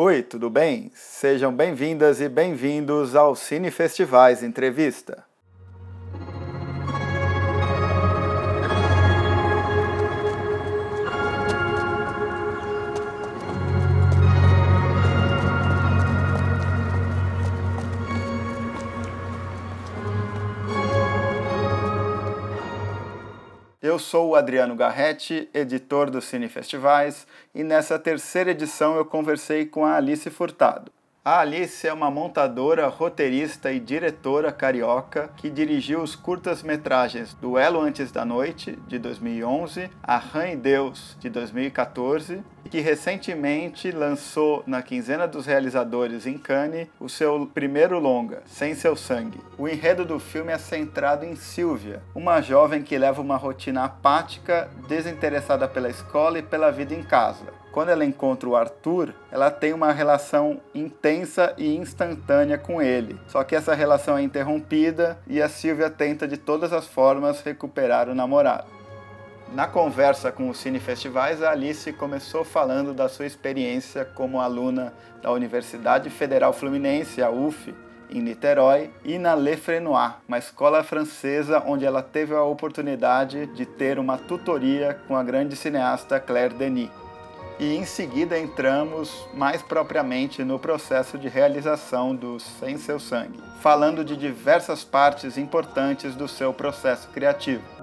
Oi, tudo bem? Sejam bem-vindas e bem-vindos ao Cine Festivais Entrevista. Eu sou o Adriano Garretti, editor do Cine Festivais, e nessa terceira edição eu conversei com a Alice Furtado. A Alice é uma montadora, roteirista e diretora carioca que dirigiu os curtas-metragens Duelo Antes da Noite, de 2011, A Rã e Deus, de 2014, e que recentemente lançou na quinzena dos realizadores em Cannes o seu primeiro longa, Sem Seu Sangue. O enredo do filme é centrado em Silvia, uma jovem que leva uma rotina apática, desinteressada pela escola e pela vida em casa quando ela encontra o Arthur, ela tem uma relação intensa e instantânea com ele. Só que essa relação é interrompida e a Silvia tenta de todas as formas recuperar o namorado. Na conversa com os Cine Festivais, a Alice começou falando da sua experiência como aluna da Universidade Federal Fluminense, a UF, em Niterói, e na Le Frenoir, uma escola francesa onde ela teve a oportunidade de ter uma tutoria com a grande cineasta Claire Denis e em seguida entramos mais propriamente no processo de realização do Sem Seu Sangue, falando de diversas partes importantes do seu processo criativo.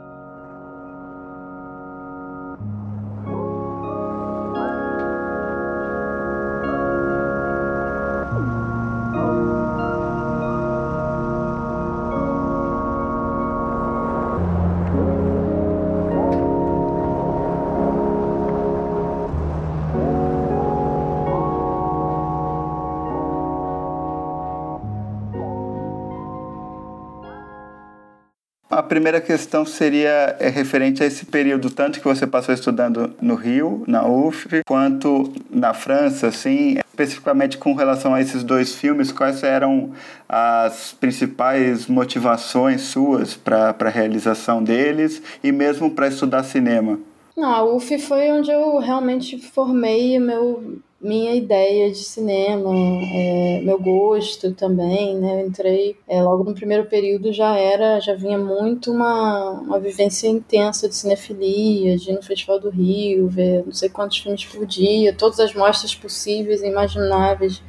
Primeira questão seria é, referente a esse período, tanto que você passou estudando no Rio, na UF, quanto na França, assim, especificamente com relação a esses dois filmes, quais eram as principais motivações suas para a realização deles e mesmo para estudar cinema? Não, a UF foi onde eu realmente formei meu minha ideia de cinema, é, meu gosto também, né? Eu entrei é, logo no primeiro período já era, já vinha muito uma, uma vivência intensa de cinefilia, de ir no Festival do Rio, ver não sei quantos filmes por dia, todas as mostras possíveis e imagináveis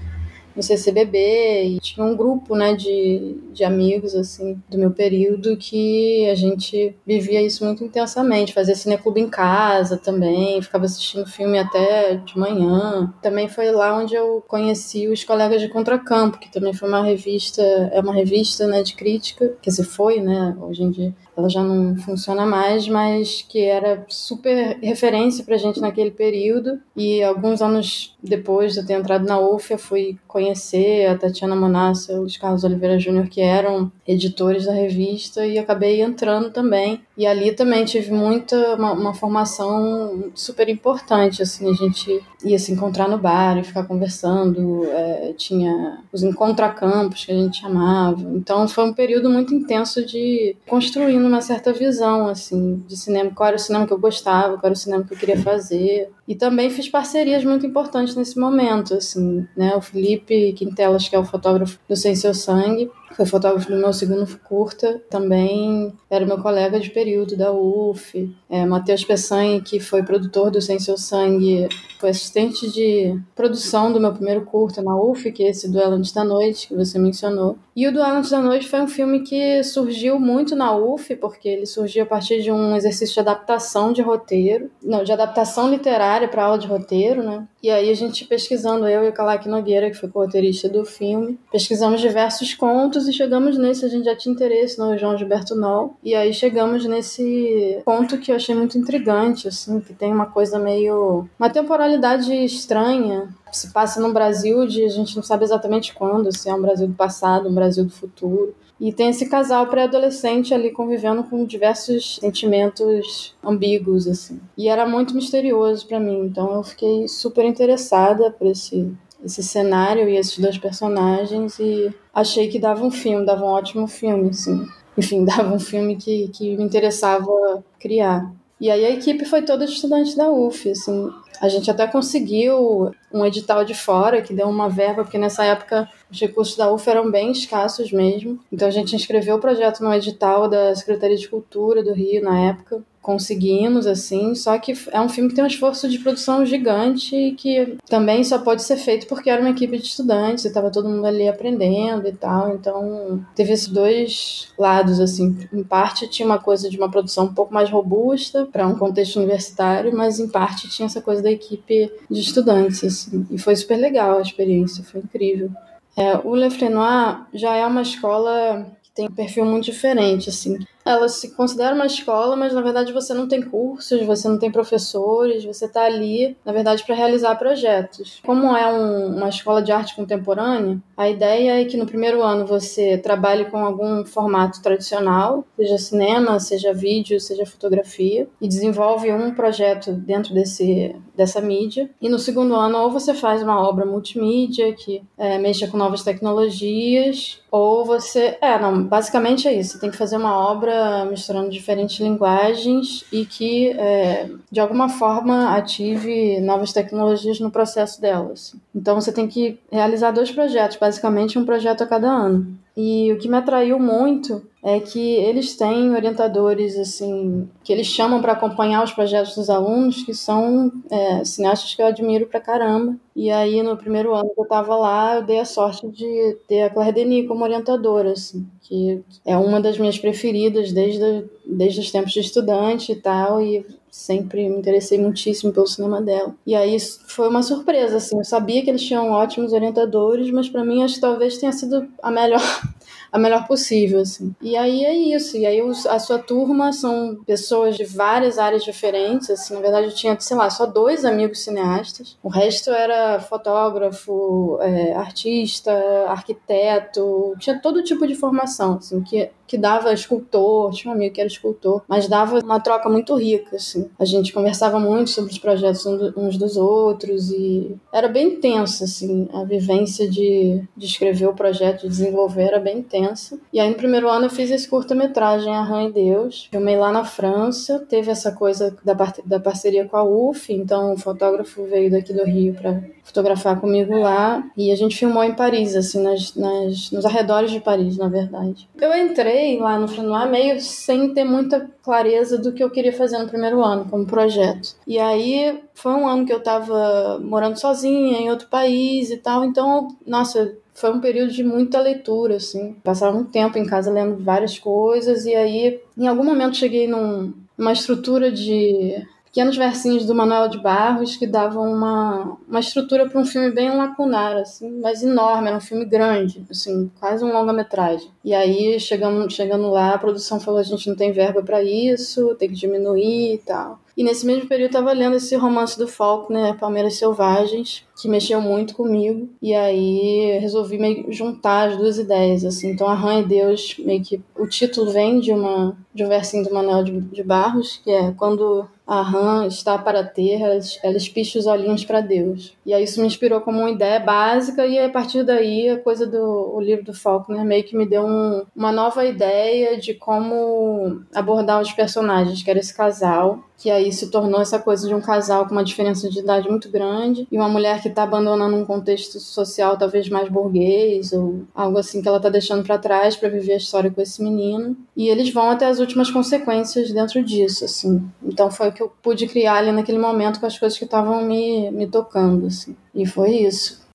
no CCBB e tinha um grupo, né, de, de amigos, assim, do meu período que a gente vivia isso muito intensamente, fazia cineclube em casa também, ficava assistindo filme até de manhã. Também foi lá onde eu conheci os colegas de Contracampo, que também foi uma revista, é uma revista, né, de crítica, que se foi, né, hoje em dia ela já não funciona mais, mas que era super referência para a gente naquele período. E alguns anos depois de eu ter entrado na UFA, fui conhecer a Tatiana Monassa e os Carlos Oliveira Júnior, que eram editores da revista, e acabei entrando também. E ali também tive muita, uma, uma formação super importante, assim, a gente ia se encontrar no bar e ficar conversando, é, tinha os encontracampos que a gente chamava. Então foi um período muito intenso de construindo uma certa visão, assim, de cinema, qual era o cinema que eu gostava, qual era o cinema que eu queria fazer. E também fiz parcerias muito importantes nesse momento, assim, né? O Felipe Quintelas, que é o fotógrafo do Sem Seu Sangue, foi fotógrafo do meu segundo curta, também era meu colega de período da UF. É, Matheus Peçanha, que foi produtor do Sem Seu Sangue, foi assistente de produção do meu primeiro curta na UF, que é esse Duelo Antes da Noite, que você mencionou. E o Duelo Antes da Noite foi um filme que surgiu muito na UF, porque ele surgiu a partir de um exercício de adaptação de roteiro, não, de adaptação literária para aula de roteiro, né? E aí a gente pesquisando, eu e o Kalak Nogueira, que foi co-roteirista do filme, pesquisamos diversos contos e chegamos nesse, a gente já tinha interesse no João Gilberto Noll, e aí chegamos nesse ponto que eu achei muito intrigante, assim, que tem uma coisa meio... uma temporalidade estranha, se passa no Brasil de a gente não sabe exatamente quando, se é um Brasil do passado, um Brasil do futuro. E tem esse casal pré-adolescente ali convivendo com diversos sentimentos ambíguos, assim. E era muito misterioso para mim, então eu fiquei super interessada por esse, esse cenário e esses dois personagens e achei que dava um filme, dava um ótimo filme, assim. Enfim, dava um filme que, que me interessava criar. E aí a equipe foi toda de estudantes da UF, assim. A gente até conseguiu um edital de fora que deu uma verba, porque nessa época os recursos da UF eram bem escassos mesmo. Então a gente inscreveu o projeto no edital da Secretaria de Cultura do Rio na época. Conseguimos, assim, só que é um filme que tem um esforço de produção gigante e que também só pode ser feito porque era uma equipe de estudantes e estava todo mundo ali aprendendo e tal, então teve esses dois lados, assim, em parte tinha uma coisa de uma produção um pouco mais robusta para um contexto universitário, mas em parte tinha essa coisa da equipe de estudantes, assim, e foi super legal a experiência, foi incrível. É, o Le Frenoir já é uma escola que tem um perfil muito diferente, assim ela se considera uma escola, mas na verdade você não tem cursos, você não tem professores, você está ali, na verdade, para realizar projetos. Como é um, uma escola de arte contemporânea, a ideia é que no primeiro ano você trabalhe com algum formato tradicional, seja cinema, seja vídeo, seja fotografia, e desenvolve um projeto dentro desse, dessa mídia. E no segundo ano, ou você faz uma obra multimídia que é, mexa com novas tecnologias, ou você. É, não, basicamente é isso. Você tem que fazer uma obra misturando diferentes linguagens e que, é, de alguma forma, ative novas tecnologias no processo delas. Então, você tem que realizar dois projetos, basicamente um projeto a cada ano. E o que me atraiu muito é que eles têm orientadores assim que eles chamam para acompanhar os projetos dos alunos, que são é, cineastas que eu admiro pra caramba. E aí no primeiro ano que eu estava lá, eu dei a sorte de ter a Claire Denis como orientadora, assim, que é uma das minhas preferidas desde desde os tempos de estudante e tal, e sempre me interessei muitíssimo pelo cinema dela. E aí foi uma surpresa, assim, eu sabia que eles tinham ótimos orientadores, mas para mim acho que talvez tenha sido a melhor a melhor possível, assim. E aí é isso. E aí a sua turma são pessoas de várias áreas diferentes, assim. Na verdade, eu tinha, sei lá, só dois amigos cineastas. O resto era fotógrafo, é, artista, arquiteto. Tinha todo tipo de formação, assim, que que dava escultor, tinha um amigo que era escultor, mas dava uma troca muito rica, assim. A gente conversava muito sobre os projetos uns dos outros e era bem tenso, assim, a vivência de, de escrever o projeto, de desenvolver era bem tensa. E aí no primeiro ano eu fiz esse curta-metragem A Rã e Deus, filmei lá na França, teve essa coisa da, da parceria com a UF, então o fotógrafo veio daqui do Rio para fotografar comigo lá e a gente filmou em Paris, assim, nas, nas, nos arredores de Paris, na verdade. Eu entrei lá no Frenoir meio sem ter muita clareza do que eu queria fazer no primeiro ano, como projeto. E aí foi um ano que eu tava morando sozinha em outro país e tal, então, nossa, foi um período de muita leitura, assim. Passava muito tempo em casa lendo várias coisas, e aí, em algum momento, cheguei num, numa estrutura de pequenos versinhos do Manuel de Barros que davam uma, uma estrutura para um filme bem lacunar, assim, mas enorme, era um filme grande, assim, quase um longa-metragem. E aí, chegando, chegando lá, a produção falou: a gente não tem verba para isso, tem que diminuir e tal. E nesse mesmo período eu tava lendo esse romance do Faulkner, né, Palmeiras Selvagens, que mexeu muito comigo. E aí resolvi meio juntar as duas ideias, assim. Então, Arranha Deus, meio que o título vem de uma de um versinho do Manuel de, de Barros, que é quando a rã está para ter, ela, ela espicha os olhinhos para Deus. E aí isso me inspirou como uma ideia básica e a partir daí a coisa do o livro do Faulkner meio que me deu um, uma nova ideia de como abordar os personagens, que era esse casal, que aí se tornou essa coisa de um casal com uma diferença de idade muito grande e uma mulher que está abandonando um contexto social talvez mais burguês ou algo assim que ela está deixando para trás para viver a história com esse menino. E eles vão até as últimas consequências dentro disso assim. Então foi o que eu pude criar ali naquele momento com as coisas que estavam me, me tocando assim. E foi isso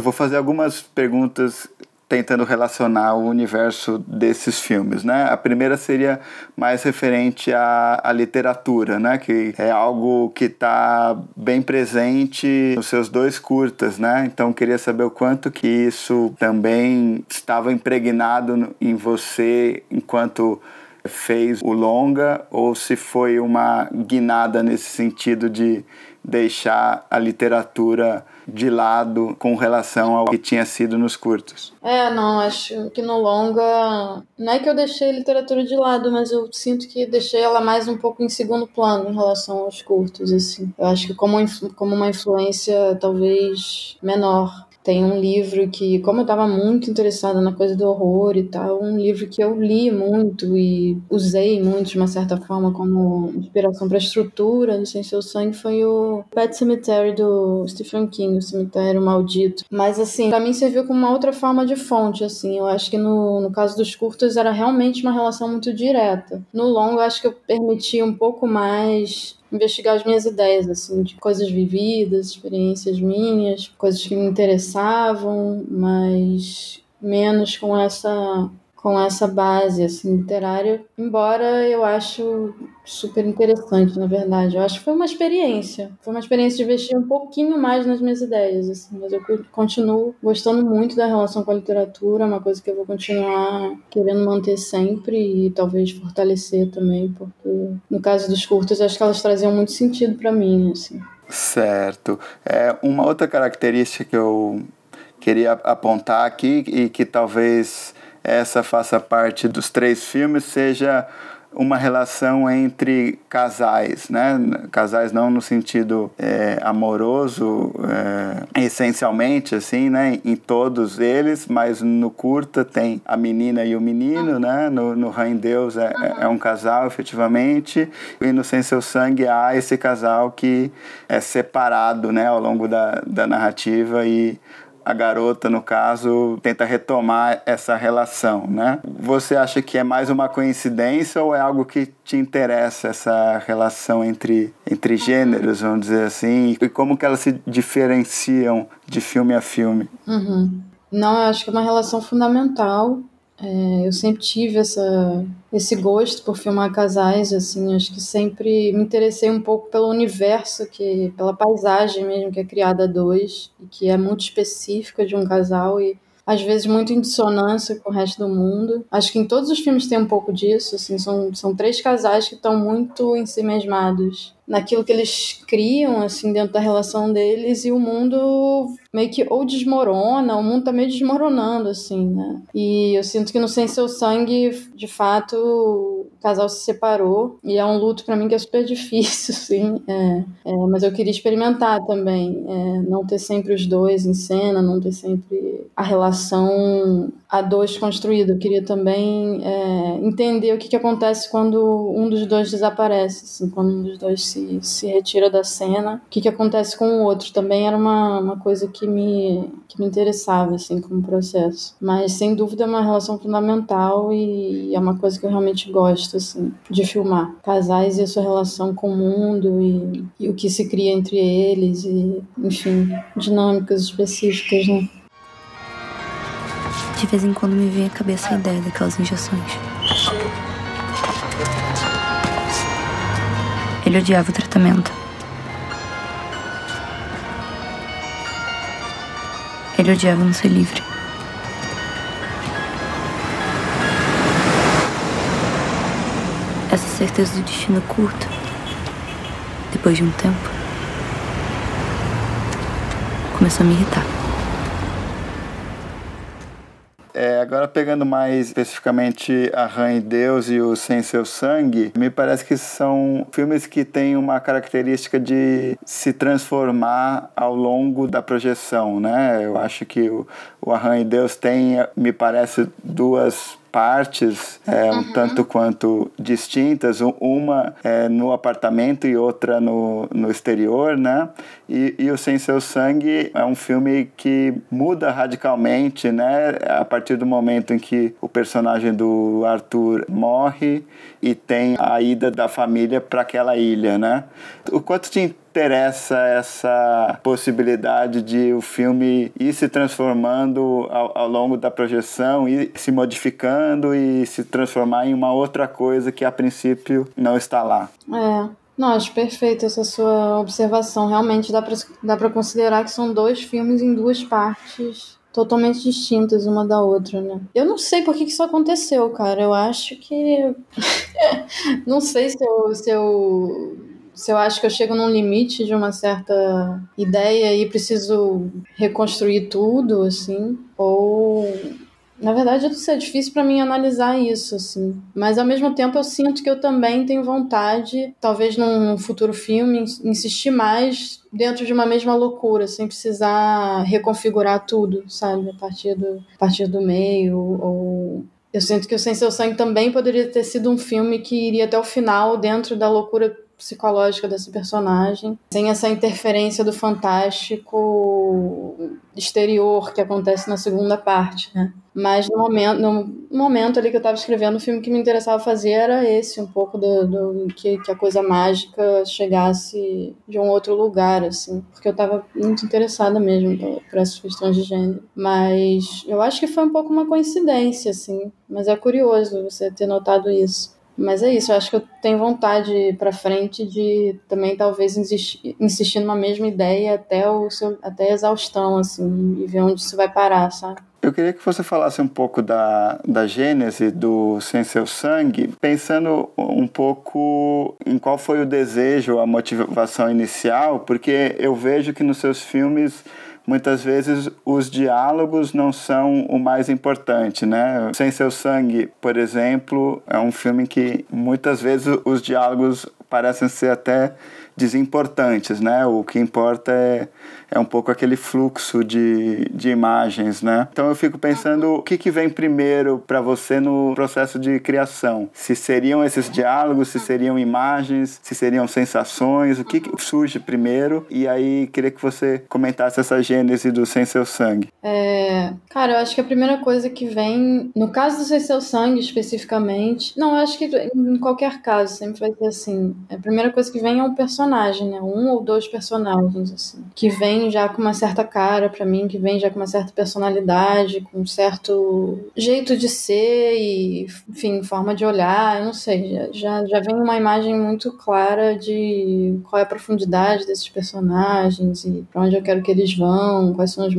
Eu vou fazer algumas perguntas tentando relacionar o universo desses filmes, né? A primeira seria mais referente à, à literatura, né? Que é algo que está bem presente nos seus dois curtas, né? Então queria saber o quanto que isso também estava impregnado em você enquanto fez o longa ou se foi uma guinada nesse sentido de deixar a literatura de lado com relação ao que tinha sido nos curtos. É, não, acho que no longa. Não é que eu deixei a literatura de lado, mas eu sinto que deixei ela mais um pouco em segundo plano em relação aos curtos, assim. Eu acho que como, como uma influência talvez menor. Tem um livro que, como eu estava muito interessada na coisa do horror e tal, um livro que eu li muito e usei muito de uma certa forma como inspiração para a estrutura do Sem Seu Sangue foi o Pet Cemetery do Stephen King, o Cemitério Maldito. Mas assim, para mim serviu como uma outra forma de fonte, assim. Eu acho que no, no caso dos curtos era realmente uma relação muito direta. No longo, eu acho que eu permiti um pouco mais investigar as minhas ideias, assim, de coisas vividas, experiências minhas, coisas que me interessavam, mas menos com essa com essa base assim literária, embora eu acho super interessante, na verdade. Eu acho que foi uma experiência, foi uma experiência de investir um pouquinho mais nas minhas ideias, assim, mas eu continuo gostando muito da relação com a literatura, é uma coisa que eu vou continuar querendo manter sempre e talvez fortalecer também, porque no caso dos curtos, acho que elas traziam muito sentido para mim, assim. Certo. É, uma outra característica que eu queria apontar aqui e que talvez essa faça parte dos três filmes seja uma relação entre casais, né? Casais não no sentido é, amoroso, é, essencialmente, assim, né? Em todos eles, mas no curta tem a menina e o menino, né? No, no Rain Deus é, é, um casal, efetivamente, e no Sem Seu Sangue há esse casal que é separado, né? Ao longo da, da narrativa e a garota, no caso, tenta retomar essa relação, né? Você acha que é mais uma coincidência ou é algo que te interessa essa relação entre, entre gêneros, vamos dizer assim, e como que elas se diferenciam de filme a filme? Uhum. Não, eu acho que é uma relação fundamental é, eu sempre tive essa, esse gosto por filmar casais, assim, acho que sempre me interessei um pouco pelo universo, que, pela paisagem mesmo que é criada a dois, e que é muito específica de um casal e às vezes muito em dissonância com o resto do mundo. Acho que em todos os filmes tem um pouco disso, assim, são, são três casais que estão muito em si mesmados naquilo que eles criam, assim, dentro da relação deles, e o mundo meio que ou desmorona, o mundo tá meio desmoronando, assim, né? E eu sinto que no Sem Seu Sangue, de fato, o casal se separou, e é um luto para mim que é super difícil, assim, é, é, mas eu queria experimentar também, é, não ter sempre os dois em cena, não ter sempre a relação a dois construída. Eu queria também é, entender o que, que acontece quando um dos dois desaparece, assim, quando um dos dois se se, se retira da cena. O que, que acontece com o outro também era uma, uma coisa que me, que me interessava, assim, como processo. Mas, sem dúvida, é uma relação fundamental e é uma coisa que eu realmente gosto, assim, de filmar. Casais e a sua relação com o mundo e, e o que se cria entre eles e, enfim, dinâmicas específicas, né? De vez em quando me vem à cabeça a ideia daquelas injeções. Ele odiava o tratamento. Ele odiava não ser livre. Certeza do destino curto, depois de um tempo, começou a me irritar. É, agora pegando mais especificamente A Rã e Deus e o Sem Seu Sangue, me parece que são filmes que têm uma característica de se transformar ao longo da projeção, né? Eu acho que o, o A Rã e Deus tem, me parece, duas partes é, um uhum. tanto quanto distintas, uma é, no apartamento e outra no, no exterior, né? E, e o Sem Seu Sangue é um filme que muda radicalmente, né? A partir do momento em que o personagem do Arthur morre e tem a ida da família para aquela ilha, né? O quanto te interessa essa possibilidade de o filme ir se transformando ao, ao, longo da projeção, ir se modificando e se transformar em uma outra coisa que a princípio não está lá. É. Não, acho perfeita essa sua observação. Realmente dá para dá considerar que são dois filmes em duas partes totalmente distintas uma da outra, né? Eu não sei por que, que isso aconteceu, cara. Eu acho que. não sei se eu, se eu se eu acho que eu chego num limite de uma certa ideia e preciso reconstruir tudo, assim, ou na verdade, isso é difícil para mim analisar isso, assim. Mas ao mesmo tempo eu sinto que eu também tenho vontade, talvez num futuro filme, insistir mais dentro de uma mesma loucura, sem precisar reconfigurar tudo, sabe? A partir do, a partir do meio, ou eu sinto que o Sem Seu Sangue também poderia ter sido um filme que iria até o final dentro da loucura psicológica desse personagem, sem essa interferência do fantástico exterior que acontece na segunda parte, né? Mas no momento, no momento ali que eu estava escrevendo, o filme que me interessava fazer era esse, um pouco do, do que, que, a coisa mágica chegasse de um outro lugar, assim, porque eu estava muito interessada mesmo por, por essas questões de gênero. Mas eu acho que foi um pouco uma coincidência, assim, mas é curioso você ter notado isso. Mas é isso, eu acho que eu tenho vontade para frente de também talvez insistir, numa mesma ideia até o seu, até a exaustão, assim, e ver onde isso vai parar, sabe? Eu queria que você falasse um pouco da, da gênese do Sem Seu Sangue, pensando um pouco em qual foi o desejo, a motivação inicial, porque eu vejo que nos seus filmes muitas vezes os diálogos não são o mais importante, né? Sem Seu Sangue, por exemplo, é um filme que muitas vezes os diálogos parecem ser até desimportantes, né? O que importa é, é um pouco aquele fluxo de, de imagens, né? Então eu fico pensando o que, que vem primeiro para você no processo de criação. Se seriam esses diálogos, se seriam imagens, se seriam sensações, o que, que surge primeiro? E aí queria que você comentasse essa gênese do Sem Seu Sangue. É, cara, eu acho que a primeira coisa que vem, no caso do Sem Seu Sangue especificamente, não, eu acho que em qualquer caso sempre vai ser assim. A primeira coisa que vem é um personagem, né? Um ou dois personagens, assim, que vem já com uma certa cara para mim, que vem já com uma certa personalidade, com um certo jeito de ser e, enfim, forma de olhar, eu não sei, já, já vem uma imagem muito clara de qual é a profundidade desses personagens e para onde eu quero que eles vão, quais são as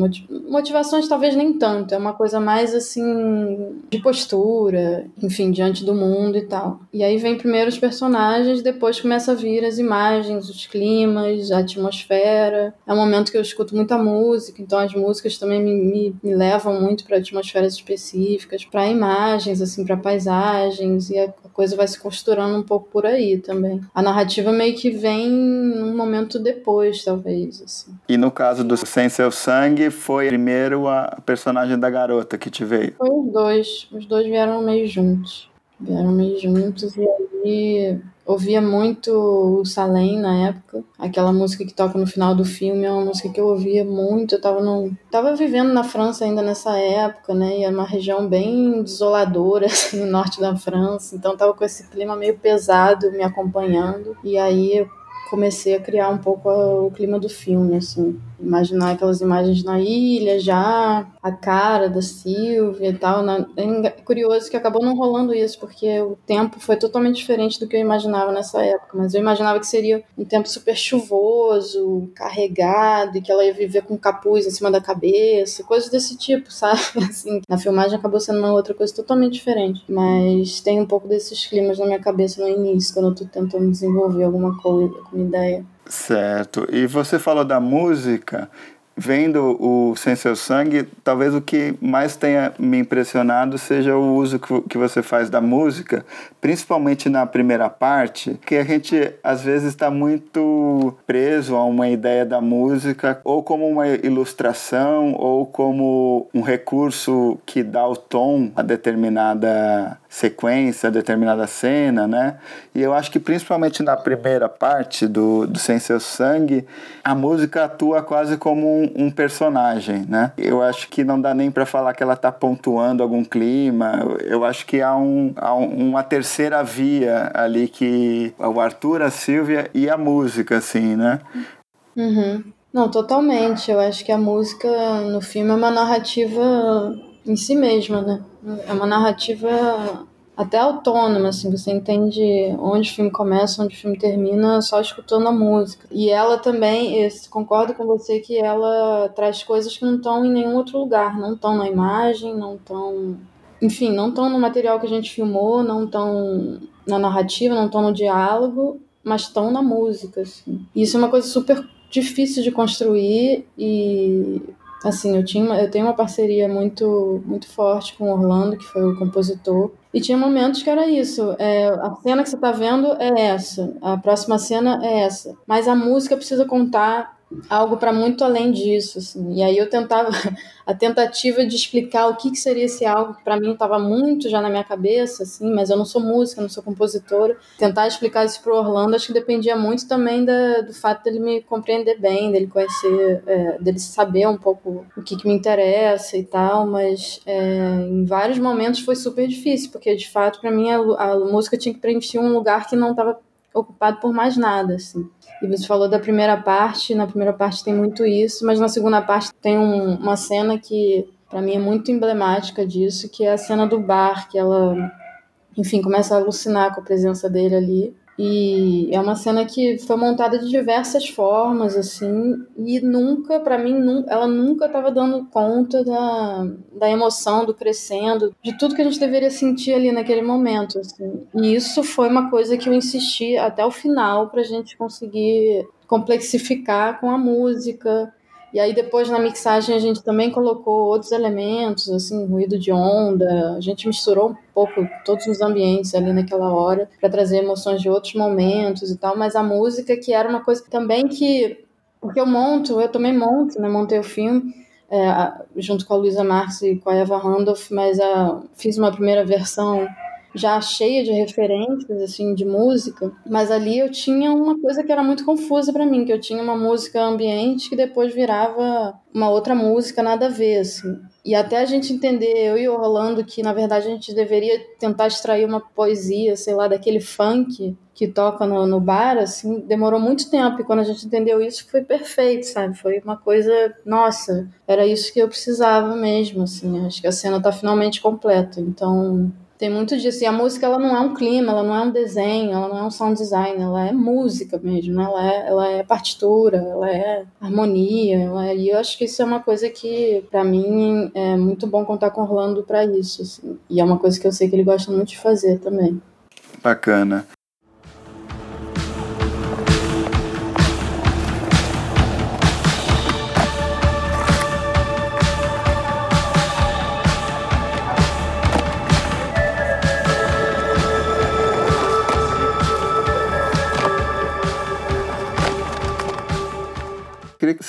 motivações, talvez nem tanto, é uma coisa mais assim de postura, enfim, diante do mundo e tal. E aí vem primeiro os personagens, depois começa a vir as imagens, os climas, a atmosfera. É um momento que eu escuto muita música, então as músicas também me, me, me levam muito para atmosferas específicas, para imagens, assim, para paisagens, e a coisa vai se costurando um pouco por aí também. A narrativa meio que vem um momento depois, talvez. Assim. E no caso do Sem Seu Sangue, foi primeiro a personagem da garota que te veio? Foi os dois. Os dois vieram meio juntos. Vieram meio juntos e aí ouvia muito o Salem na época. Aquela música que toca no final do filme é uma música que eu ouvia muito. Eu tava, no, tava vivendo na França ainda nessa época, né? E era uma região bem desoladora, assim, no norte da França. Então tava com esse clima meio pesado me acompanhando. E aí eu comecei a criar um pouco o clima do filme, assim imaginar aquelas imagens na ilha já, a cara da Silvia e tal. É curioso que acabou não rolando isso, porque o tempo foi totalmente diferente do que eu imaginava nessa época. Mas eu imaginava que seria um tempo super chuvoso, carregado, e que ela ia viver com capuz em cima da cabeça, coisas desse tipo, sabe? Assim, na filmagem acabou sendo uma outra coisa totalmente diferente. Mas tem um pouco desses climas na minha cabeça no início, quando eu tô tentando desenvolver alguma coisa, alguma ideia. Certo. E você falou da música. Vendo o Sem Seu Sangue, talvez o que mais tenha me impressionado seja o uso que você faz da música, principalmente na primeira parte, que a gente às vezes está muito preso a uma ideia da música, ou como uma ilustração, ou como um recurso que dá o tom a determinada sequência, determinada cena, né? E eu acho que principalmente na primeira parte do, do Sem Seu Sangue, a música atua quase como um, um personagem, né? Eu acho que não dá nem para falar que ela está pontuando algum clima. Eu acho que há, um, há uma terceira via ali que o Arthur, a Silvia e a música, assim, né? Uhum. Não, totalmente. Eu acho que a música no filme é uma narrativa em si mesma, né? É uma narrativa até autônoma, assim, você entende onde o filme começa, onde o filme termina, só escutando a música. E ela também, eu concordo com você que ela traz coisas que não estão em nenhum outro lugar, não estão na imagem, não estão. Enfim, não estão no material que a gente filmou, não estão na narrativa, não estão no diálogo, mas estão na música. Assim. E isso é uma coisa super difícil de construir e assim eu tinha eu tenho uma parceria muito muito forte com o Orlando que foi o compositor. E tinha momentos que era isso é, a cena que você está vendo é essa a próxima cena é essa. Mas a música precisa contar algo para muito além disso, assim. E aí eu tentava a tentativa de explicar o que, que seria esse algo para mim estava muito já na minha cabeça, assim, mas eu não sou música, não sou compositora. Tentar explicar isso pro Orlando, acho que dependia muito também da, do fato dele me compreender bem, dele conhecer, é, dele saber um pouco o que, que me interessa e tal, mas é, em vários momentos foi super difícil, porque de fato para mim a, a música tinha que preencher um lugar que não estava ocupado por mais nada, assim. E você falou da primeira parte, na primeira parte tem muito isso, mas na segunda parte tem um, uma cena que para mim é muito emblemática disso, que é a cena do bar, que ela, enfim, começa a alucinar com a presença dele ali. E é uma cena que foi montada de diversas formas, assim, e nunca, para mim, ela nunca estava dando conta da, da emoção, do crescendo, de tudo que a gente deveria sentir ali naquele momento, assim. E isso foi uma coisa que eu insisti até o final pra gente conseguir complexificar com a música, e aí depois na mixagem a gente também colocou outros elementos, assim, ruído de onda. A gente misturou um pouco todos os ambientes ali naquela hora para trazer emoções de outros momentos e tal, mas a música que era uma coisa também que porque eu monto, eu também monto, né, montei o filme é, junto com a Luísa Marx e com a Eva Randolph, mas a, fiz uma primeira versão já cheia de referências assim de música, mas ali eu tinha uma coisa que era muito confusa para mim, que eu tinha uma música ambiente que depois virava uma outra música nada a ver, assim. E até a gente entender, eu e o Rolando, que na verdade a gente deveria tentar extrair uma poesia, sei lá, daquele funk que toca no, no bar, assim, demorou muito tempo. E quando a gente entendeu isso, foi perfeito, sabe? Foi uma coisa, nossa, era isso que eu precisava mesmo, assim. Acho que a cena tá finalmente completa. Então, tem muito disso. E a música, ela não é um clima, ela não é um desenho, ela não é um sound design, ela é música mesmo, né? ela, é, ela é partitura, ela é harmonia. Ela é... E eu acho que isso é uma coisa que, para mim, é muito bom contar com o Orlando para isso. Assim. E é uma coisa que eu sei que ele gosta muito de fazer também. Bacana.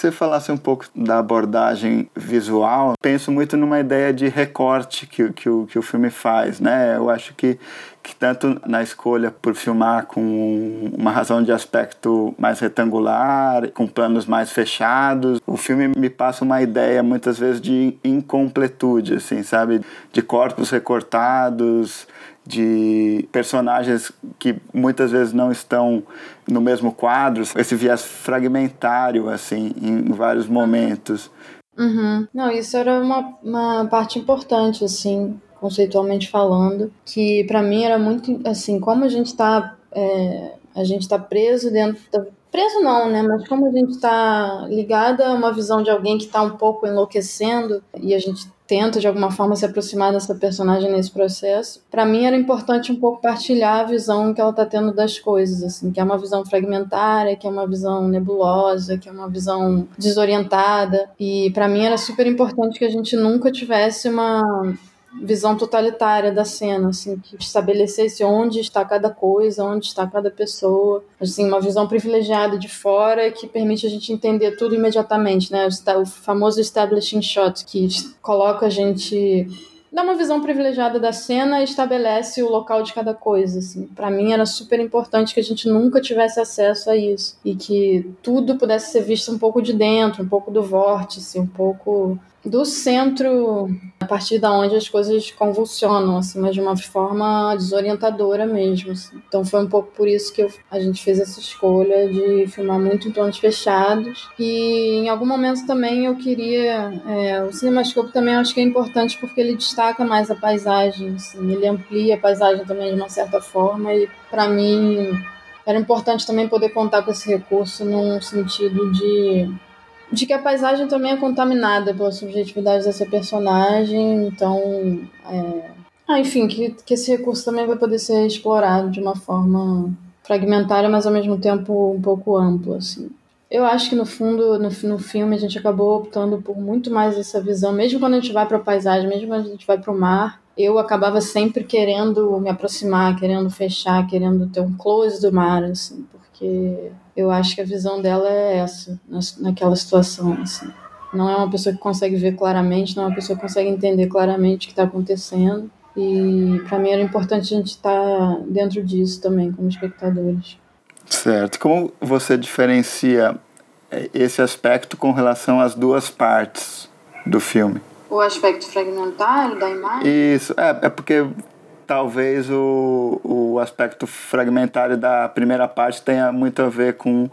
Você falasse um pouco da abordagem visual. Penso muito numa ideia de recorte que, que, o, que o filme faz, né? Eu acho que, que tanto na escolha por filmar com uma razão de aspecto mais retangular, com planos mais fechados, o filme me passa uma ideia muitas vezes de incompletude, assim, sabe? De corpos recortados, de personagens que muitas vezes não estão no mesmo quadro, esse viés fragmentário, assim, em vários momentos. Uhum. Não, isso era uma, uma parte importante, assim, conceitualmente falando, que para mim era muito, assim, como a gente está é, a gente está preso dentro da, preso não, né? Mas como a gente está ligada a uma visão de alguém que está um pouco enlouquecendo e a gente tenta de alguma forma se aproximar dessa personagem nesse processo. Para mim era importante um pouco partilhar a visão que ela está tendo das coisas, assim, que é uma visão fragmentária, que é uma visão nebulosa, que é uma visão desorientada. E para mim era super importante que a gente nunca tivesse uma visão totalitária da cena, assim, que estabelecesse onde está cada coisa, onde está cada pessoa, assim, uma visão privilegiada de fora que permite a gente entender tudo imediatamente, né? O famoso establishing shot que coloca a gente dá uma visão privilegiada da cena e estabelece o local de cada coisa. Assim. Para mim era super importante que a gente nunca tivesse acesso a isso e que tudo pudesse ser visto um pouco de dentro, um pouco do vórtice, um pouco do centro, a partir da onde as coisas convulsionam, assim, mas de uma forma desorientadora mesmo. Assim. Então foi um pouco por isso que eu, a gente fez essa escolha de filmar muito em planos fechados. E em algum momento também eu queria. É, o cinemascope também acho que é importante porque ele destaca mais a paisagem, assim, ele amplia a paisagem também de uma certa forma, e para mim era importante também poder contar com esse recurso num sentido de de que a paisagem também é contaminada pela subjetividade dessa personagem, então. É... Ah, enfim, que, que esse recurso também vai poder ser explorado de uma forma fragmentária, mas ao mesmo tempo um pouco ampla, assim. Eu acho que no fundo, no, no filme, a gente acabou optando por muito mais essa visão, mesmo quando a gente vai para a paisagem, mesmo quando a gente vai para o mar, eu acabava sempre querendo me aproximar, querendo fechar, querendo ter um close do mar, assim, porque eu acho que a visão dela é essa, naquela situação, assim. Não é uma pessoa que consegue ver claramente, não é uma pessoa que consegue entender claramente o que está acontecendo. E para mim era importante a gente estar tá dentro disso também, como espectadores. Certo. Como você diferencia é, esse aspecto com relação às duas partes do filme? O aspecto fragmentário da imagem? Isso, é, é porque talvez o, o aspecto fragmentário da primeira parte tenha muito a ver com,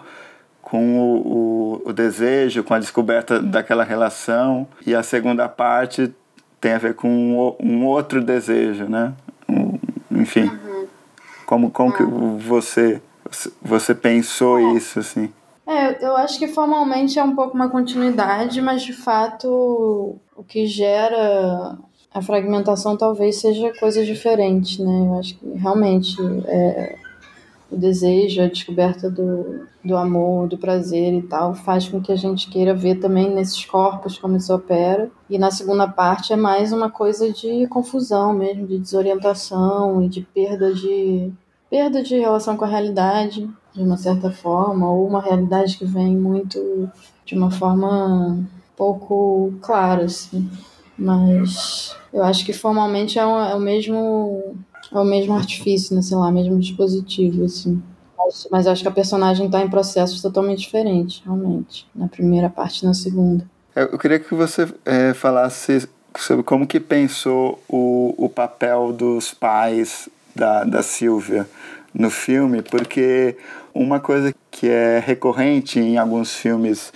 com o, o, o desejo, com a descoberta daquela relação, e a segunda parte tem a ver com um, um outro desejo, né? Um, enfim, uhum. como, como que ah. você, você pensou é. isso, assim? É, eu acho que formalmente é um pouco uma continuidade, mas de fato o que gera a fragmentação talvez seja coisas diferentes, né? Eu acho que realmente é, o desejo, a descoberta do, do amor, do prazer e tal, faz com que a gente queira ver também nesses corpos como isso opera. E na segunda parte é mais uma coisa de confusão mesmo, de desorientação e de perda de perda de relação com a realidade, de uma certa forma, ou uma realidade que vem muito de uma forma pouco clara, assim. Mas eu acho que formalmente é, o, é o mesmo é o mesmo artifício, né? Sei lá, mesmo dispositivo, assim. Mas, acho que a personagem está em processos totalmente diferentes, realmente. Na primeira parte e na segunda. Eu queria que você é, falasse sobre como que pensou o, o papel dos pais da, da Silvia no filme, porque uma coisa que é recorrente em alguns filmes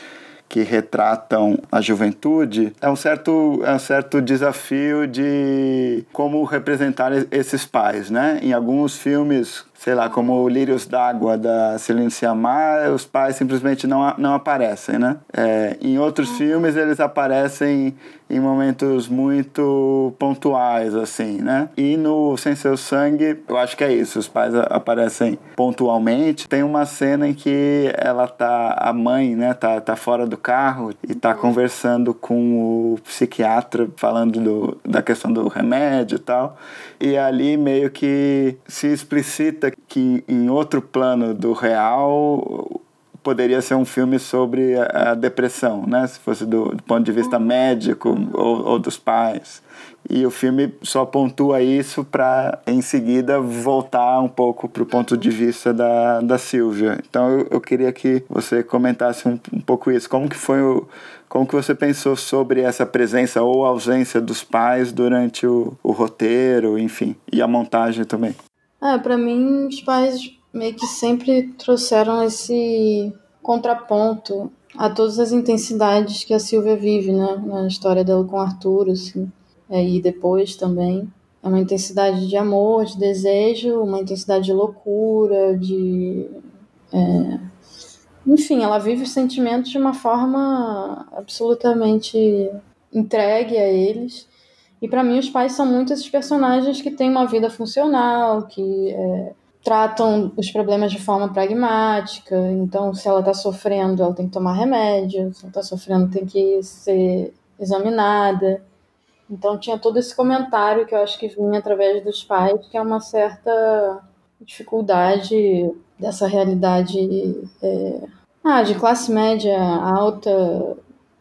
que retratam a juventude, é um certo, é um certo desafio de como representar esses pais, né? Em alguns filmes sei lá, como Lírios d'Água da Celine Sciamma, os pais simplesmente não, não aparecem, né? É, em outros uhum. filmes eles aparecem em momentos muito pontuais, assim, né? E no Sem Seu Sangue, eu acho que é isso, os pais aparecem pontualmente. Tem uma cena em que ela tá, a mãe, né, tá, tá fora do carro e tá uhum. conversando com o psiquiatra, falando do, da questão do remédio e tal. E ali meio que se explicita que em outro plano do real poderia ser um filme sobre a, depressão, né? Se fosse do, do ponto de vista médico ou, ou, dos pais. E o filme só pontua isso para, em seguida, voltar um pouco para o ponto de vista da, da Silvia. Então, eu, eu queria que você comentasse um, um pouco isso. Como que foi o... Como que você pensou sobre essa presença ou ausência dos pais durante o, o roteiro, enfim, e a montagem também? É, para mim, os pais meio que sempre trouxeram esse contraponto a todas as intensidades que a Silvia vive, né? Na história dela com Arthur, assim. É, e depois também. É uma intensidade de amor, de desejo, uma intensidade de loucura, de. É... Enfim, ela vive os sentimentos de uma forma absolutamente entregue a eles. E para mim, os pais são muito esses personagens que têm uma vida funcional, que é, tratam os problemas de forma pragmática. Então, se ela está sofrendo, ela tem que tomar remédio. Se ela está sofrendo, tem que ser examinada. Então, tinha todo esse comentário que eu acho que vinha através dos pais, que é uma certa dificuldade dessa realidade é, ah, de classe média alta,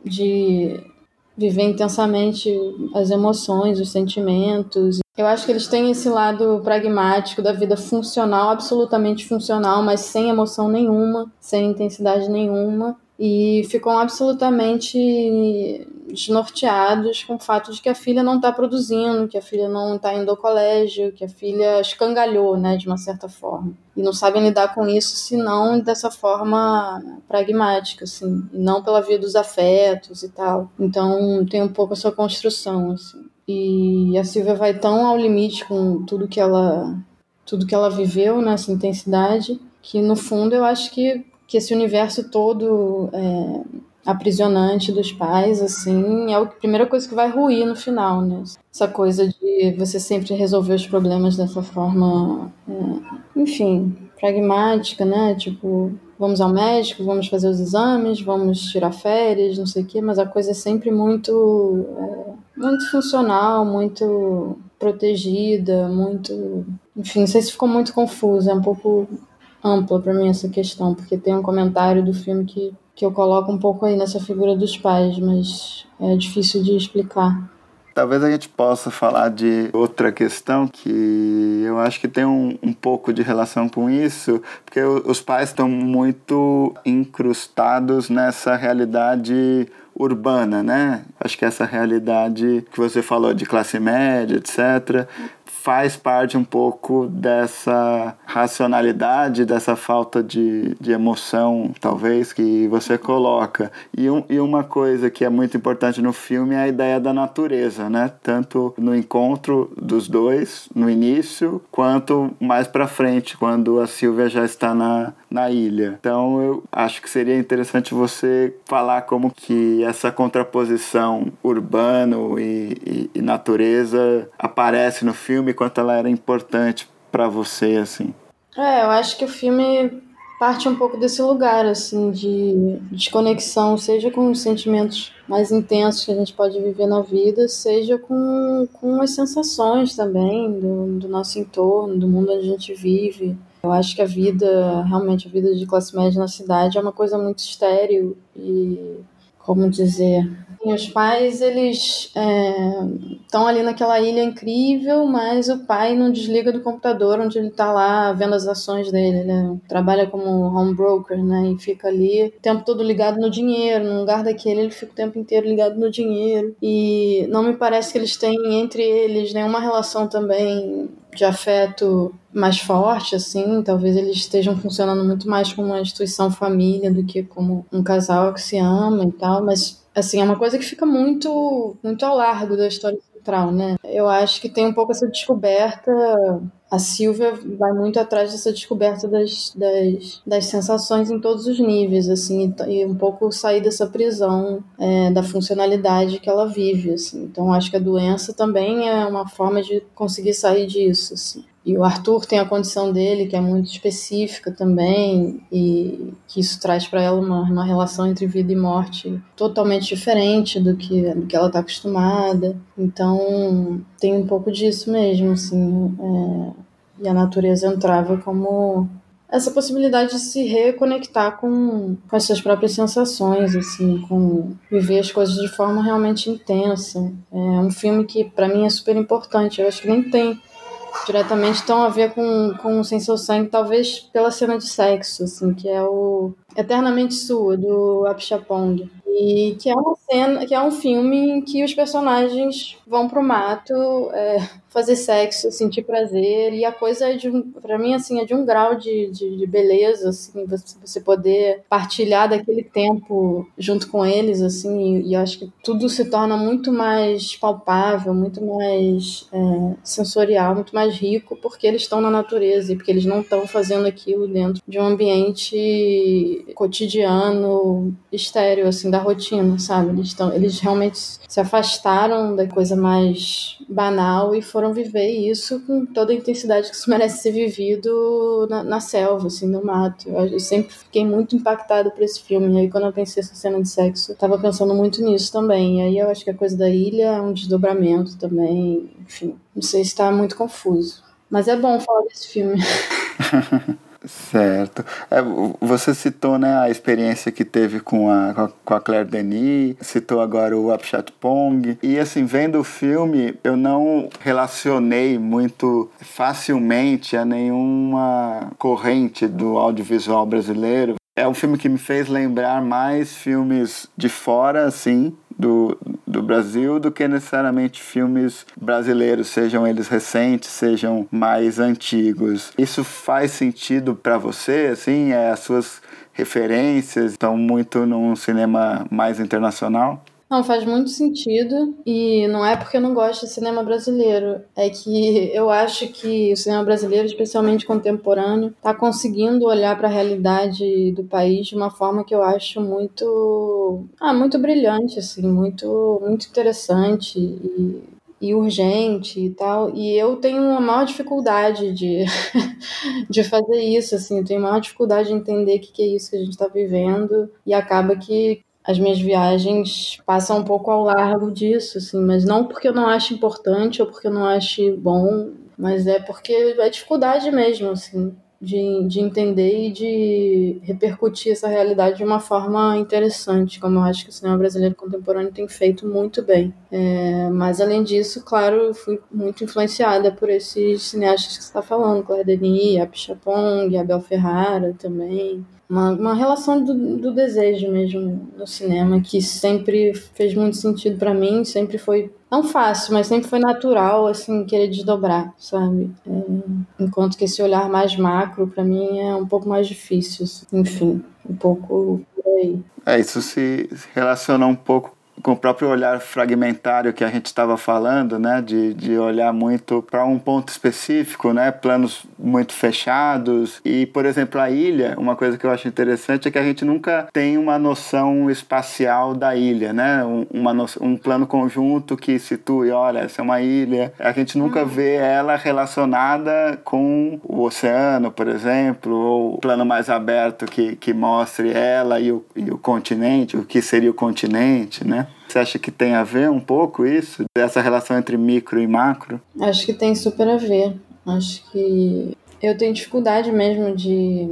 de viver intensamente as emoções, os sentimentos. Eu acho que eles têm esse lado pragmático da vida funcional, absolutamente funcional, mas sem emoção nenhuma, sem intensidade nenhuma e ficam absolutamente desnorteados com o fato de que a filha não está produzindo, que a filha não está indo ao colégio, que a filha escangalhou, né, de uma certa forma. E não sabem lidar com isso senão dessa forma pragmática, assim, e não pela via dos afetos e tal. Então tem um pouco essa construção, assim. E a Silvia vai tão ao limite com tudo que ela tudo que ela viveu nessa intensidade que no fundo eu acho que que esse universo todo é, aprisionante dos pais, assim, é a primeira coisa que vai ruir no final, né? Essa coisa de você sempre resolver os problemas dessa forma, é, enfim, pragmática, né? Tipo, vamos ao médico, vamos fazer os exames, vamos tirar férias, não sei o quê, mas a coisa é sempre muito, é, muito funcional, muito protegida, muito. Enfim, não sei se ficou muito confuso, é um pouco ampla para mim essa questão, porque tem um comentário do filme que, que eu coloco um pouco aí nessa figura dos pais, mas é difícil de explicar. Talvez a gente possa falar de outra questão que eu acho que tem um, um pouco de relação com isso, porque os pais estão muito incrustados nessa realidade urbana, né? Acho que essa realidade que você falou de classe média, etc., faz parte um pouco dessa racionalidade, dessa falta de, de emoção, talvez, que você coloca. E, um, e uma coisa que é muito importante no filme é a ideia da natureza, né? Tanto no encontro dos dois, no início, quanto mais para frente, quando a Silvia já está na, na ilha. Então eu acho que seria interessante você falar como que essa contraposição urbano e, e, e natureza aparece no filme quanto ela era importante para você, assim. É, eu acho que o filme parte um pouco desse lugar, assim, de desconexão, seja com os sentimentos mais intensos que a gente pode viver na vida, seja com, com as sensações também do, do nosso entorno, do mundo onde a gente vive. Eu acho que a vida, realmente, a vida de classe média na cidade é uma coisa muito estéril e, como dizer, os pais, eles estão é, ali naquela ilha incrível, mas o pai não desliga do computador onde ele está lá vendo as ações dele, né? Trabalha como home broker, né? E fica ali o tempo todo ligado no dinheiro. No lugar daquele, ele fica o tempo inteiro ligado no dinheiro. E não me parece que eles têm entre eles nenhuma relação também de afeto mais forte, assim, talvez eles estejam funcionando muito mais como uma instituição família do que como um casal que se ama e tal, mas assim, é uma coisa que fica muito, muito ao largo da história central, né? Eu acho que tem um pouco essa descoberta. A Silvia vai muito atrás dessa descoberta das, das, das sensações em todos os níveis, assim, e um pouco sair dessa prisão é, da funcionalidade que ela vive, assim. Então, acho que a doença também é uma forma de conseguir sair disso, assim. E o Arthur tem a condição dele, que é muito específica também, e que isso traz para ela uma, uma relação entre vida e morte totalmente diferente do que, do que ela está acostumada. Então, tem um pouco disso mesmo, assim. É, e a natureza entrava como essa possibilidade de se reconectar com, com as suas próprias sensações, assim, com viver as coisas de forma realmente intensa. É um filme que, para mim, é super importante. Eu acho que nem tem diretamente estão a ver com, com Sem Seu Sangue, talvez pela cena de sexo, assim, que é o Eternamente Sua, do Apichatpong. E que é uma cena, que é um filme em que os personagens vão pro mato é, fazer sexo, sentir prazer, e a coisa é de um, pra mim, assim, é de um grau de, de, de beleza, assim, você, você poder partilhar daquele tempo junto com eles, assim, e, e acho que tudo se torna muito mais palpável, muito mais é, sensorial, muito mais rico, porque eles estão na natureza e porque eles não estão fazendo aquilo dentro de um ambiente cotidiano, estéreo, assim, da rotina, sabe? Eles, eles realmente se afastaram da coisa mais banal e foram viver isso com toda a intensidade que isso merece ser vivido na, na selva, assim, no mato. Eu, eu, sempre fiquei muito impactada por esse filme. E aí, quando eu pensei essa cena de sexo, eu tava pensando muito nisso também. E aí, eu acho que a coisa da ilha é um desdobramento também. Enfim, não sei se tá muito confuso. Mas é bom falar desse filme. Certo. É, você citou né, a experiência que teve com a, com a Claire Denis, citou agora o Upshot Pong. E assim, vendo o filme, eu não relacionei muito facilmente a nenhuma corrente do audiovisual brasileiro. É um filme que me fez lembrar mais filmes de fora, assim, do, do Brasil do que necessariamente filmes brasileiros, sejam eles recentes, sejam mais antigos. Isso faz sentido para você, assim, é, as suas referências estão muito num cinema mais internacional? Não, faz muito sentido. E não é porque eu não gosto de cinema brasileiro. É que eu acho que o cinema brasileiro, especialmente contemporâneo, está conseguindo olhar para a realidade do país de uma forma que eu acho muito. Ah, muito brilhante, assim, muito, muito interessante. E e urgente e tal. E eu tenho uma maior dificuldade de, de fazer isso, assim, eu tenho maior dificuldade de entender o que, que é isso que a gente está vivendo. E acaba que as minhas viagens passam um pouco ao largo disso, assim, mas não porque eu não acho importante ou porque eu não acho bom, mas é porque é dificuldade mesmo, assim de, de entender e de repercutir essa realidade de uma forma interessante, como eu acho que o cinema brasileiro contemporâneo tem feito muito bem. É, mas, além disso, claro, fui muito influenciada por esses cineastas que você está falando, Claire Denis, Apichatpong, Chapong, Abel Ferrara também uma, uma relação do, do desejo mesmo no cinema que sempre fez muito sentido para mim, sempre foi não fácil, mas sempre foi natural assim querer desdobrar, sabe? É, enquanto que esse olhar mais macro para mim é um pouco mais difícil, assim. enfim, um pouco por aí. É, isso se relaciona um pouco com o próprio olhar fragmentário que a gente estava falando, né, de, de olhar muito para um ponto específico, né, planos muito fechados. E, por exemplo, a ilha, uma coisa que eu acho interessante é que a gente nunca tem uma noção espacial da ilha, né, um, uma um plano conjunto que situe, olha, essa é uma ilha. A gente nunca uhum. vê ela relacionada com o oceano, por exemplo, ou plano mais aberto que, que mostre ela e o, e o continente, o que seria o continente, né? Você acha que tem a ver um pouco isso, dessa relação entre micro e macro? Acho que tem super a ver. Acho que eu tenho dificuldade mesmo de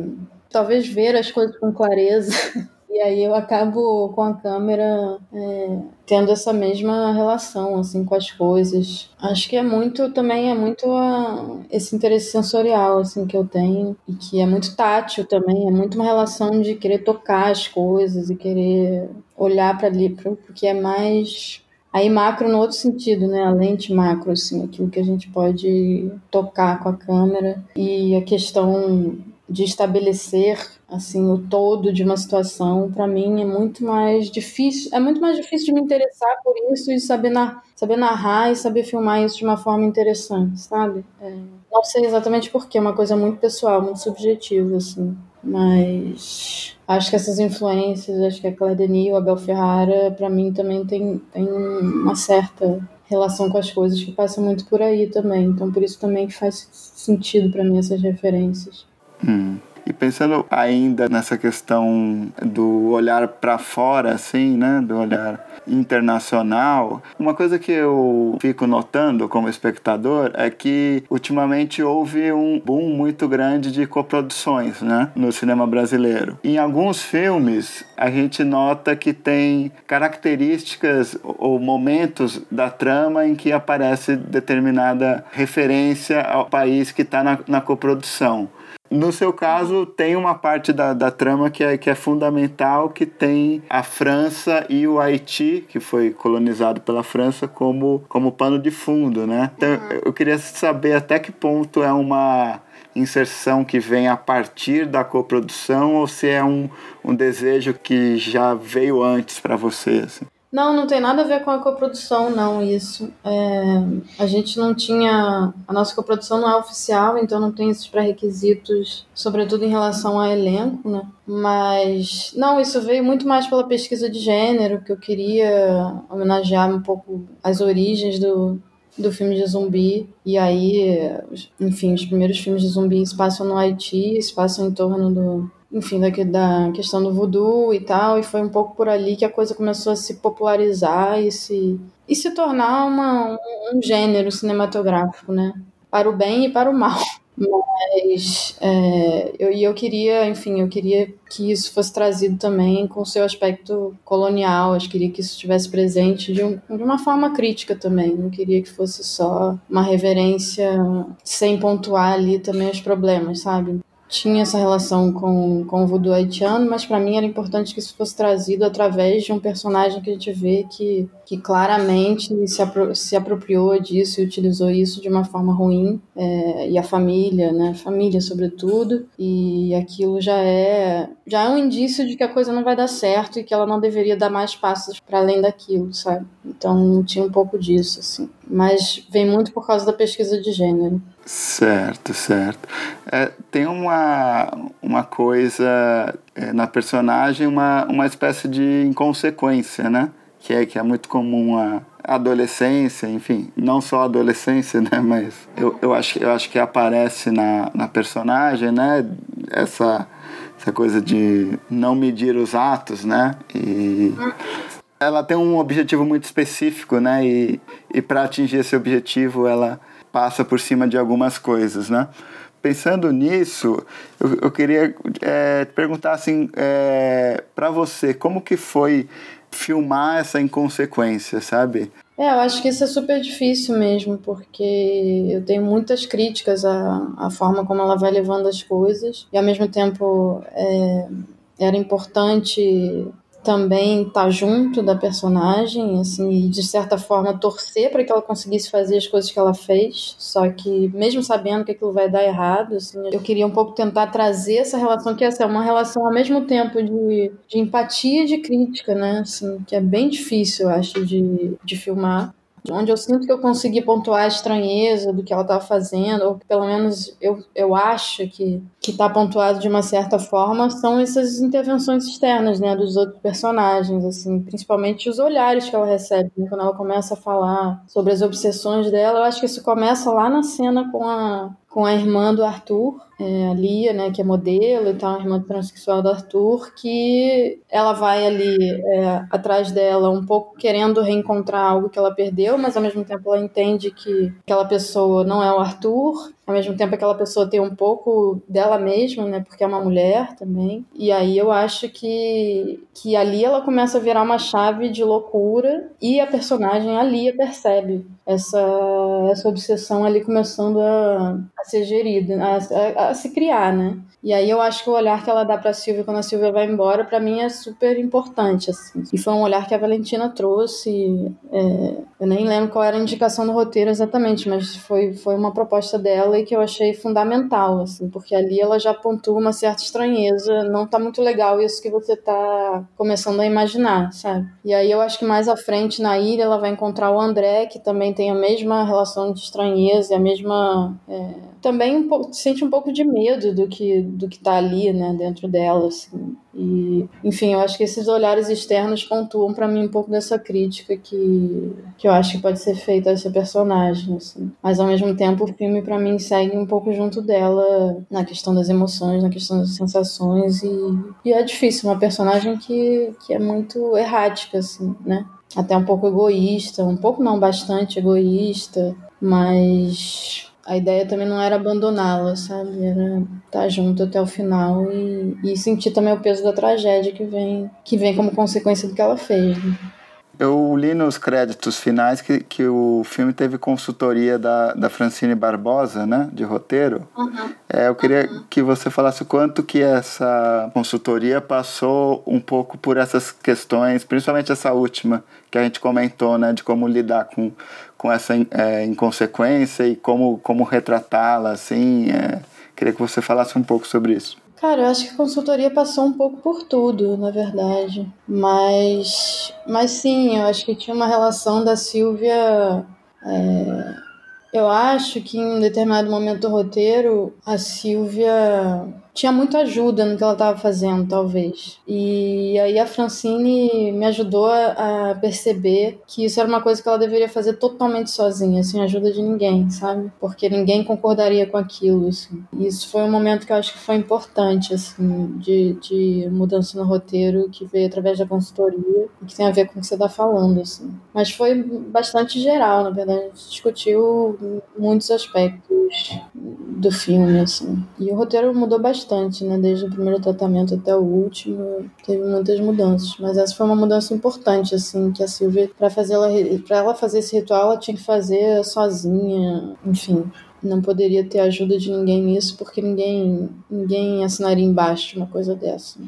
talvez ver as coisas com clareza. E aí eu acabo com a câmera é, tendo essa mesma relação assim com as coisas. Acho que é muito também é muito a, esse interesse sensorial assim que eu tenho e que é muito tátil também, é muito uma relação de querer tocar as coisas e querer olhar para ali porque é mais Aí macro no outro sentido, né? A lente macro, assim, aquilo que a gente pode tocar com a câmera. E a questão de estabelecer assim o todo de uma situação para mim é muito mais difícil é muito mais difícil de me interessar por isso e saber, saber narrar e saber filmar isso de uma forma interessante sabe é, não sei exatamente porquê é uma coisa muito pessoal muito subjetiva assim mas acho que essas influências acho que a Claire Denis o Abel Ferrara para mim também tem, tem uma certa relação com as coisas que passa muito por aí também então por isso também faz sentido para mim essas referências Hum. E pensando ainda nessa questão do olhar para fora, assim, né, do olhar internacional, uma coisa que eu fico notando como espectador é que ultimamente houve um boom muito grande de coproduções, né, no cinema brasileiro. Em alguns filmes a gente nota que tem características ou momentos da trama em que aparece determinada referência ao país que está na, na coprodução. No seu caso, tem uma parte da, da trama que é, que é fundamental, que tem a França e o Haiti, que foi colonizado pela França, como, como pano de fundo, né? Então, uhum. eu queria saber até que ponto é uma inserção que vem a partir da coprodução ou se é um, um desejo que já veio antes para você, assim. Não, não tem nada a ver com a coprodução, não, isso. É, a gente não tinha. A nossa coprodução não é oficial, então não tem esses pré-requisitos, sobretudo em relação a elenco, né? Mas, não, isso veio muito mais pela pesquisa de gênero, que eu queria homenagear um pouco as origens do, do filme de zumbi. E aí, enfim, os primeiros filmes de zumbi se passam no Haiti, se passam em torno do, enfim, da, questão do voodoo e tal, e foi um pouco por ali que a coisa começou a se popularizar e se, e se tornar uma, um, um gênero cinematográfico, né? Para o bem e para o mal. Mas é, eu, eu queria, enfim, eu queria que isso fosse trazido também com o seu aspecto colonial. Eu queria que isso estivesse presente de, um, de uma forma crítica também. Não queria que fosse só uma reverência sem pontuar ali também os problemas, sabe? Tinha essa relação com, com o voodoo haitiano, mas para mim era importante que isso fosse trazido através de um personagem que a gente vê que, que claramente se, apro se apropriou disso e utilizou isso de uma forma ruim, é, e a família, né, família sobretudo, e aquilo já é, já é um indício de que a coisa não vai dar certo e que ela não deveria dar mais passos para além daquilo, sabe? Então tinha um pouco disso, assim. Mas vem muito por causa da pesquisa de gênero. Certo, certo. É, tem uma, uma coisa é, na personagem, uma, uma espécie de inconsequência, né? Que é, que é muito comum a, adolescência, enfim, não só adolescência, né, mas eu, eu, acho, eu acho que aparece na, na personagem, né, essa, essa coisa de não medir os atos, né, e ela tem um objetivo muito específico, né, e, e para atingir esse objetivo ela passa por cima de algumas coisas, né. Pensando nisso, eu, eu queria é, perguntar assim, é, para você, como que foi filmar essa inconsequência, sabe? É, eu acho que isso é super difícil mesmo, porque eu tenho muitas críticas à, à forma como ela vai levando as coisas, e ao mesmo tempo é, era importante também estar tá junto da personagem, assim, e de certa forma torcer para que ela conseguisse fazer as coisas que ela fez. Só que, mesmo sabendo que aquilo vai dar errado, assim, eu queria um pouco tentar trazer essa relação, que essa é uma relação ao mesmo tempo de, de empatia e de crítica, né? Assim, que é bem difícil, eu acho, de, de filmar onde eu sinto que eu consegui pontuar a estranheza do que ela estava fazendo, ou que pelo menos eu, eu acho que está pontuado de uma certa forma, são essas intervenções externas, né, dos outros personagens, assim, principalmente os olhares que ela recebe, né, quando ela começa a falar sobre as obsessões dela, eu acho que isso começa lá na cena com a com a irmã do Arthur, é, a Lia, né, que é modelo e tal, a irmã transexual do Arthur, que ela vai ali é, atrás dela, um pouco querendo reencontrar algo que ela perdeu, mas ao mesmo tempo ela entende que aquela pessoa não é o Arthur, ao mesmo tempo aquela pessoa tem um pouco dela mesma, né, porque é uma mulher também. E aí eu acho que que ali ela começa a virar uma chave de loucura e a personagem ali percebe essa essa obsessão ali começando a, a ser gerida, a, a, se criar, né? E aí eu acho que o olhar que ela dá pra Silvia quando a Silvia vai embora, para mim é super importante, assim. E foi um olhar que a Valentina trouxe. É, eu nem lembro qual era a indicação do roteiro exatamente, mas foi, foi uma proposta dela e que eu achei fundamental, assim, porque ali ela já pontua uma certa estranheza. Não tá muito legal isso que você tá começando a imaginar, sabe? E aí eu acho que mais à frente na ilha ela vai encontrar o André, que também tem a mesma relação de estranheza, a mesma. É, também um pouco, sente um pouco de medo do que do que está ali, né, dentro dela, assim. E, enfim, eu acho que esses olhares externos pontuam para mim um pouco dessa crítica que, que eu acho que pode ser feita a essa personagem, assim. Mas ao mesmo tempo, o filme para mim segue um pouco junto dela na questão das emoções, na questão das sensações e, e é difícil, uma personagem que, que é muito errática, assim, né? Até um pouco egoísta, um pouco não, bastante egoísta, mas a ideia também não era abandoná-la, sabe? Era estar tá junto até o final e, e sentir também o peso da tragédia que vem, que vem como consequência do que ela fez. Né? Eu li nos créditos finais que, que o filme teve consultoria da, da Francine Barbosa, né, de roteiro. Uhum. É, eu queria uhum. que você falasse o quanto que essa consultoria passou um pouco por essas questões, principalmente essa última que a gente comentou, né, de como lidar com, com essa é, inconsequência e como, como retratá-la, assim. É, queria que você falasse um pouco sobre isso. Cara, eu acho que a consultoria passou um pouco por tudo, na verdade. Mas, mas sim, eu acho que tinha uma relação da Silvia. É, eu acho que em um determinado momento do roteiro, a Silvia tinha muita ajuda no que ela estava fazendo, talvez. E aí a Francine me ajudou a perceber que isso era uma coisa que ela deveria fazer totalmente sozinha, sem ajuda de ninguém, sabe? Porque ninguém concordaria com aquilo, assim. E isso foi um momento que eu acho que foi importante, assim, de, de mudança no roteiro, que veio através da consultoria e que tem a ver com o que você está falando, assim. Mas foi bastante geral, na verdade. A gente discutiu muitos aspectos do filme, assim. E o roteiro mudou bastante bastante, né? Desde o primeiro tratamento até o último, teve muitas mudanças. Mas essa foi uma mudança importante, assim, que a Silvia, para fazer ela, para ela fazer esse ritual, ela tinha que fazer sozinha, enfim. Não poderia ter ajuda de ninguém nisso, porque ninguém, ninguém assinaria embaixo uma coisa dessa.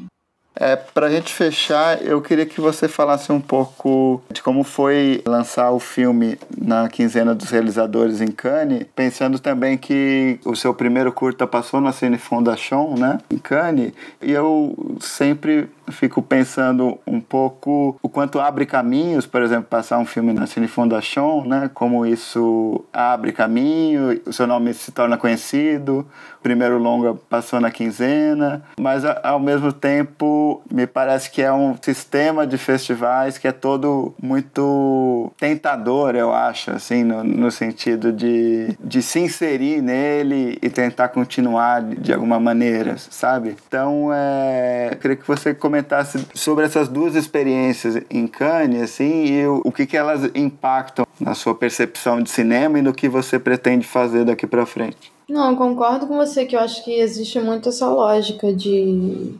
É, para a gente fechar, eu queria que você falasse um pouco de como foi lançar o filme na quinzena dos realizadores em Cannes, pensando também que o seu primeiro curta passou na Cine Fondation, né, em Cannes, e eu sempre fico pensando um pouco o quanto abre caminhos, por exemplo, passar um filme na Cine Fondation, né? Como isso abre caminho, o seu nome se torna conhecido, o primeiro longa passou na quinzena, mas ao mesmo tempo me parece que é um sistema de festivais que é todo muito tentador, eu acho, assim, no, no sentido de, de se inserir nele e tentar continuar de, alguma maneira, sabe? Então, é, eu queria que você comentasse sobre essas duas experiências em Cannes, assim, e o, o que, que elas impactam na sua percepção de cinema e no que você pretende fazer daqui para frente. Não, eu concordo com você que eu acho que existe muito essa lógica de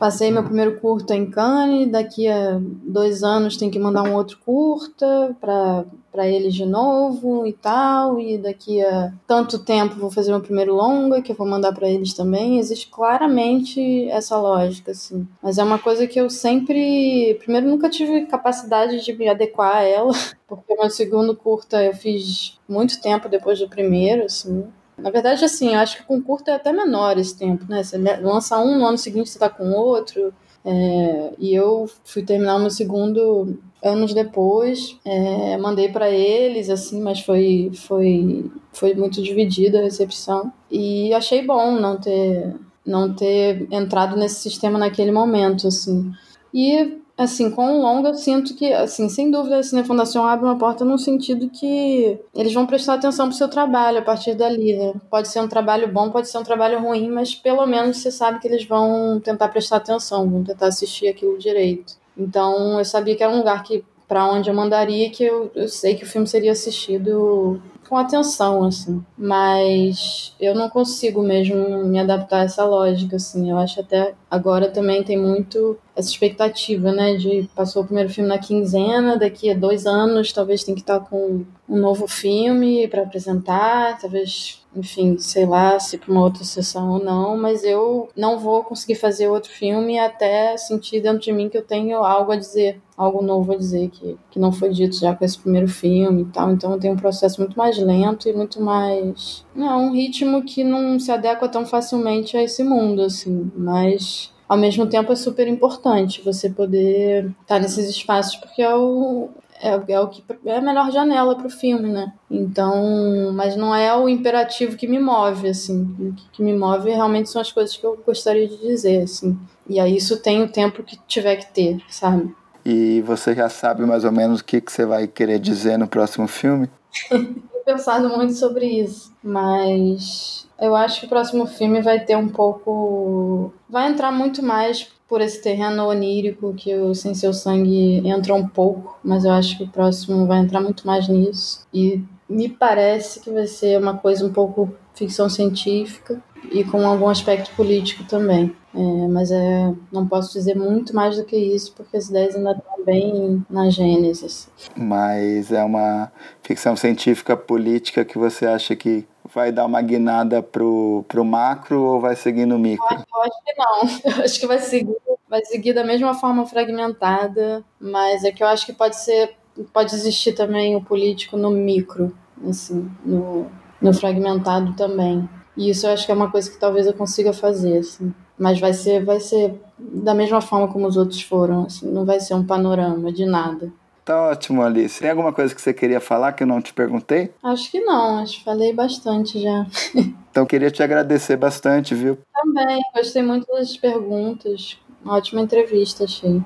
Passei meu primeiro curta em Cannes, daqui a dois anos tem que mandar um outro curta para eles de novo e tal, e daqui a tanto tempo vou fazer meu primeiro longa que eu vou mandar para eles também. Existe claramente essa lógica, assim. Mas é uma coisa que eu sempre, primeiro nunca tive capacidade de me adequar a ela, porque meu segundo curta eu fiz muito tempo depois do primeiro, assim. Na verdade, assim, eu acho que com curto é até menor esse tempo, né? Você lança um, no ano seguinte você tá com outro. É, e eu fui terminar o meu segundo anos depois, é, mandei para eles, assim, mas foi, foi, foi muito dividida a recepção. E achei bom não ter, não ter entrado nesse sistema naquele momento, assim. E assim, com o longa, eu sinto que, assim, sem dúvida, a Fundação abre uma porta no sentido que eles vão prestar atenção pro seu trabalho a partir dali, né? Pode ser um trabalho bom, pode ser um trabalho ruim, mas pelo menos você sabe que eles vão tentar prestar atenção, vão tentar assistir aquilo direito. Então, eu sabia que era um lugar que para onde eu mandaria que eu, eu sei que o filme seria assistido com atenção, assim. Mas eu não consigo mesmo me adaptar a essa lógica, assim. Eu acho até agora também tem muito essa expectativa, né? De passou o primeiro filme na quinzena, daqui a dois anos talvez tem que estar com um novo filme para apresentar, talvez enfim, sei lá se para uma outra sessão ou não, mas eu não vou conseguir fazer outro filme até sentir dentro de mim que eu tenho algo a dizer, algo novo a dizer que, que não foi dito já com esse primeiro filme e tal. Então tem um processo muito mais lento e muito mais. Não, um ritmo que não se adequa tão facilmente a esse mundo, assim, mas ao mesmo tempo é super importante você poder estar nesses espaços porque é o, é, é o que é a melhor janela para o filme, né? Então, mas não é o imperativo que me move, assim. O que me move realmente são as coisas que eu gostaria de dizer, assim. E aí isso tem o tempo que tiver que ter, sabe? E você já sabe mais ou menos o que, que você vai querer dizer no próximo filme? Tenho pensado muito sobre isso, mas eu acho que o próximo filme vai ter um pouco. Vai entrar muito mais por esse terreno onírico que o Sem Seu Sangue entra um pouco, mas eu acho que o próximo vai entrar muito mais nisso. E me parece que vai ser uma coisa um pouco ficção científica e com algum aspecto político também. É, mas é, não posso dizer muito mais do que isso, porque as ideias ainda estão bem na gênese. Mas é uma ficção científica política que você acha que vai dar uma guinada pro, pro macro ou vai seguir no micro? Eu acho, eu acho que não. Eu acho que vai seguir, vai seguir da mesma forma fragmentada, mas é que eu acho que pode ser, pode existir também o político no micro, assim, no, no fragmentado também. E isso eu acho que é uma coisa que talvez eu consiga fazer, assim. Mas vai ser, vai ser da mesma forma como os outros foram, assim, não vai ser um panorama de nada. Tá ótimo, Alice. Tem alguma coisa que você queria falar que eu não te perguntei? Acho que não, acho que falei bastante já. então queria te agradecer bastante, viu? Também, gostei muito das perguntas. Ótima entrevista, achei.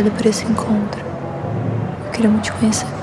Obrigada por esse encontro. Eu queria muito te conhecer.